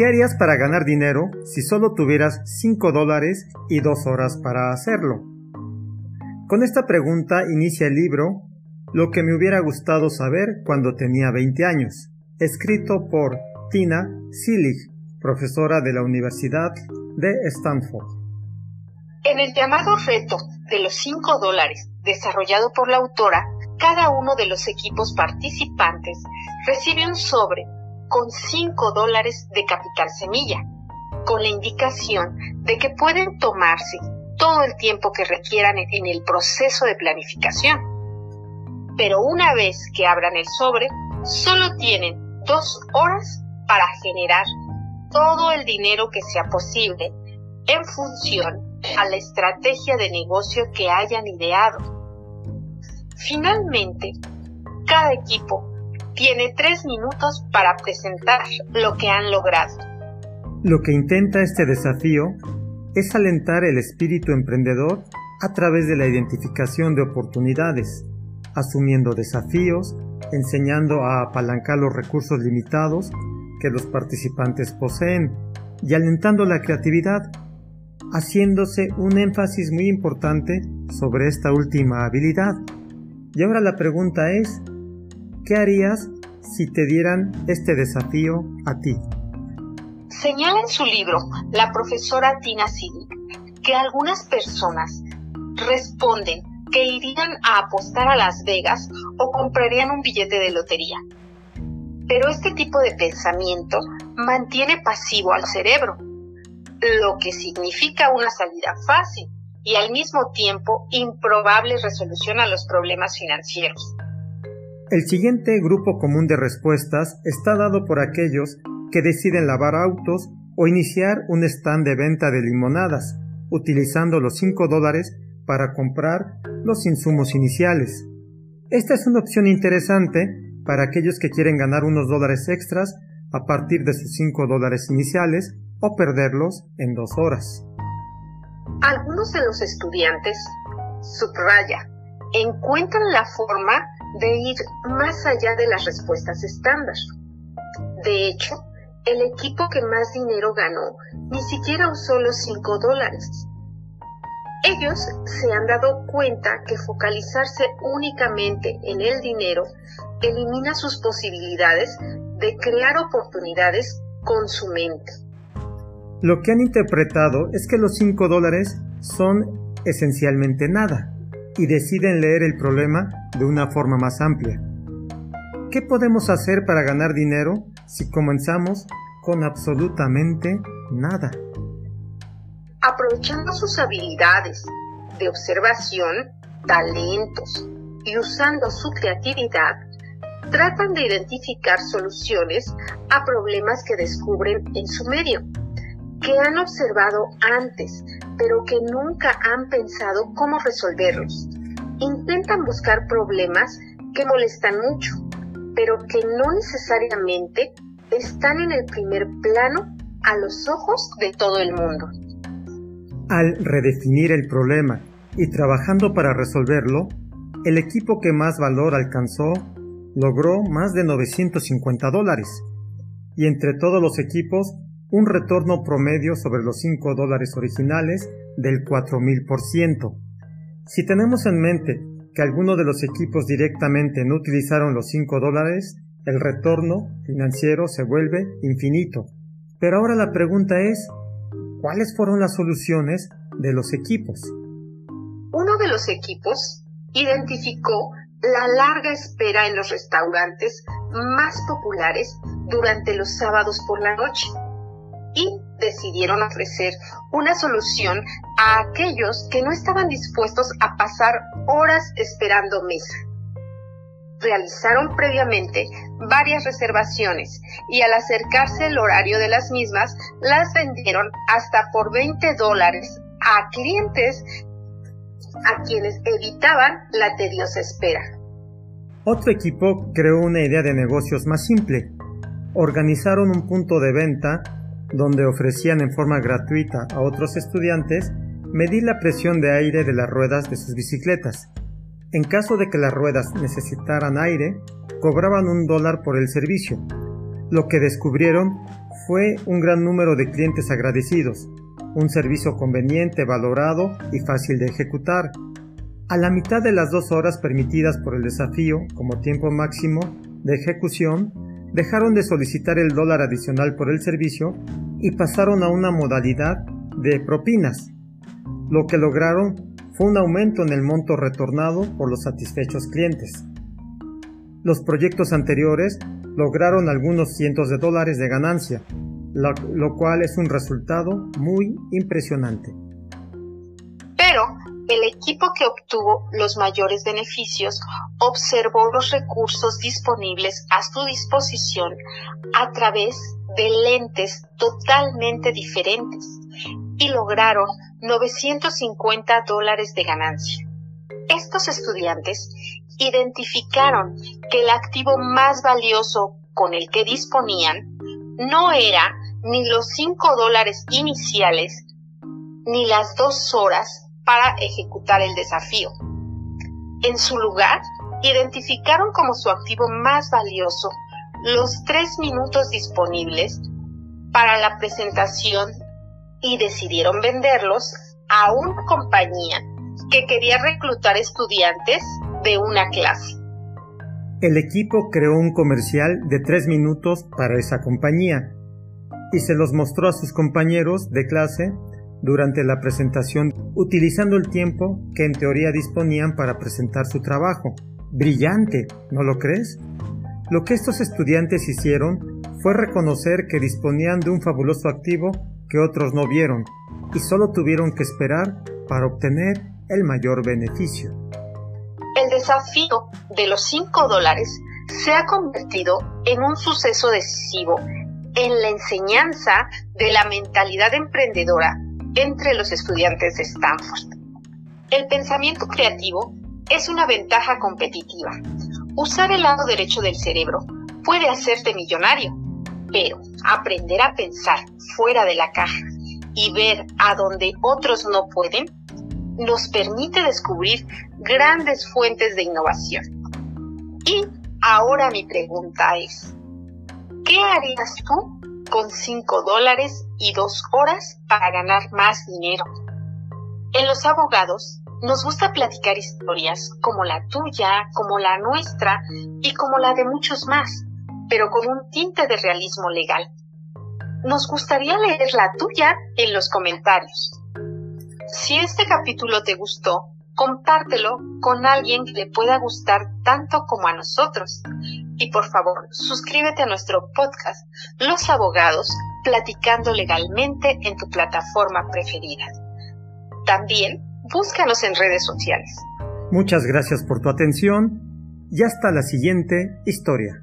¿Qué harías para ganar dinero si solo tuvieras 5 dólares y 2 horas para hacerlo? Con esta pregunta inicia el libro Lo que me hubiera gustado saber cuando tenía 20 años, escrito por Tina Silig, profesora de la Universidad de Stanford. En el llamado reto de los 5 dólares desarrollado por la autora, cada uno de los equipos participantes recibe un sobre con 5 dólares de capital semilla, con la indicación de que pueden tomarse todo el tiempo que requieran en el proceso de planificación. Pero una vez que abran el sobre, solo tienen dos horas para generar todo el dinero que sea posible en función a la estrategia de negocio que hayan ideado. Finalmente, cada equipo tiene tres minutos para presentar lo que han logrado. Lo que intenta este desafío es alentar el espíritu emprendedor a través de la identificación de oportunidades, asumiendo desafíos, enseñando a apalancar los recursos limitados que los participantes poseen y alentando la creatividad, haciéndose un énfasis muy importante sobre esta última habilidad. Y ahora la pregunta es, ¿qué harías si te dieran este desafío a ti? Señala en su libro la profesora Tina Sidi que algunas personas responden que irían a apostar a Las Vegas o comprarían un billete de lotería. Pero este tipo de pensamiento mantiene pasivo al cerebro, lo que significa una salida fácil y al mismo tiempo improbable resolución a los problemas financieros. El siguiente grupo común de respuestas está dado por aquellos que deciden lavar autos o iniciar un stand de venta de limonadas, utilizando los 5 dólares para comprar los insumos iniciales. Esta es una opción interesante para aquellos que quieren ganar unos dólares extras a partir de sus 5 dólares iniciales o perderlos en dos horas. Algunos de los estudiantes, subraya, encuentran la forma de ir más allá de las respuestas estándar. De hecho, el equipo que más dinero ganó ni siquiera usó los 5 dólares. Ellos se han dado cuenta que focalizarse únicamente en el dinero elimina sus posibilidades de crear oportunidades con su mente. Lo que han interpretado es que los 5 dólares son esencialmente nada y deciden leer el problema de una forma más amplia. ¿Qué podemos hacer para ganar dinero si comenzamos con absolutamente nada? Aprovechando sus habilidades de observación, talentos y usando su creatividad, tratan de identificar soluciones a problemas que descubren en su medio, que han observado antes, pero que nunca han pensado cómo resolverlos. Intentan buscar problemas que molestan mucho, pero que no necesariamente están en el primer plano a los ojos de todo el mundo. Al redefinir el problema y trabajando para resolverlo, el equipo que más valor alcanzó logró más de 950 dólares, y entre todos los equipos un retorno promedio sobre los 5 dólares originales del 4000%. Si tenemos en mente que algunos de los equipos directamente no utilizaron los 5 dólares, el retorno financiero se vuelve infinito. Pero ahora la pregunta es, ¿cuáles fueron las soluciones de los equipos? Uno de los equipos identificó la larga espera en los restaurantes más populares durante los sábados por la noche y decidieron ofrecer una solución a aquellos que no estaban dispuestos a pasar horas esperando mesa. Realizaron previamente varias reservaciones y al acercarse el horario de las mismas las vendieron hasta por 20 dólares a clientes a quienes evitaban la tediosa espera. Otro equipo creó una idea de negocios más simple. Organizaron un punto de venta donde ofrecían en forma gratuita a otros estudiantes medir la presión de aire de las ruedas de sus bicicletas. En caso de que las ruedas necesitaran aire, cobraban un dólar por el servicio. Lo que descubrieron fue un gran número de clientes agradecidos, un servicio conveniente, valorado y fácil de ejecutar. A la mitad de las dos horas permitidas por el desafío como tiempo máximo de ejecución, dejaron de solicitar el dólar adicional por el servicio y pasaron a una modalidad de propinas. Lo que lograron fue un aumento en el monto retornado por los satisfechos clientes. Los proyectos anteriores lograron algunos cientos de dólares de ganancia, lo, cual es un resultado muy impresionante. El equipo que obtuvo los mayores beneficios observó los recursos disponibles a su disposición a través de lentes totalmente diferentes y lograron 950 dólares de ganancia. Estos estudiantes identificaron que el activo más valioso con el que disponían no era ni los 5 dólares iniciales ni las dos horas para ejecutar el desafío. En su lugar, identificaron como su activo más valioso los tres minutos disponibles para la presentación y decidieron venderlos a una compañía que quería reclutar estudiantes de una clase. El equipo creó un comercial de tres minutos para esa compañía y se los mostró a sus compañeros de clase durante la presentación utilizando el tiempo que en teoría disponían para presentar su trabajo. Brillante, ¿no lo crees? Lo que estos estudiantes hicieron fue reconocer que disponían de un fabuloso activo que otros no vieron y solo tuvieron que esperar para obtener el mayor beneficio. El desafío de los 5 dólares se ha convertido en un suceso decisivo en la enseñanza de la mentalidad emprendedora entre los estudiantes de Stanford. El pensamiento creativo es una ventaja competitiva. Usar el lado derecho del cerebro puede hacerte millonario, pero aprender a pensar fuera de la caja y ver a donde otros no pueden nos permite descubrir grandes fuentes de innovación. Y ahora mi pregunta es, ¿qué harías tú con 5 dólares y 2 horas para ganar más dinero? En los abogados nos gusta platicar historias como la tuya, como la nuestra y como la de muchos más, pero con un tinte de realismo legal. Nos gustaría leer la tuya en los comentarios. Si este capítulo te gustó, compártelo con alguien que le pueda gustar tanto como a nosotros. Y por favor, suscríbete a nuestro podcast Los Abogados Platicando Legalmente en tu plataforma preferida. También búscanos en redes sociales. Muchas gracias por tu atención y hasta la siguiente historia.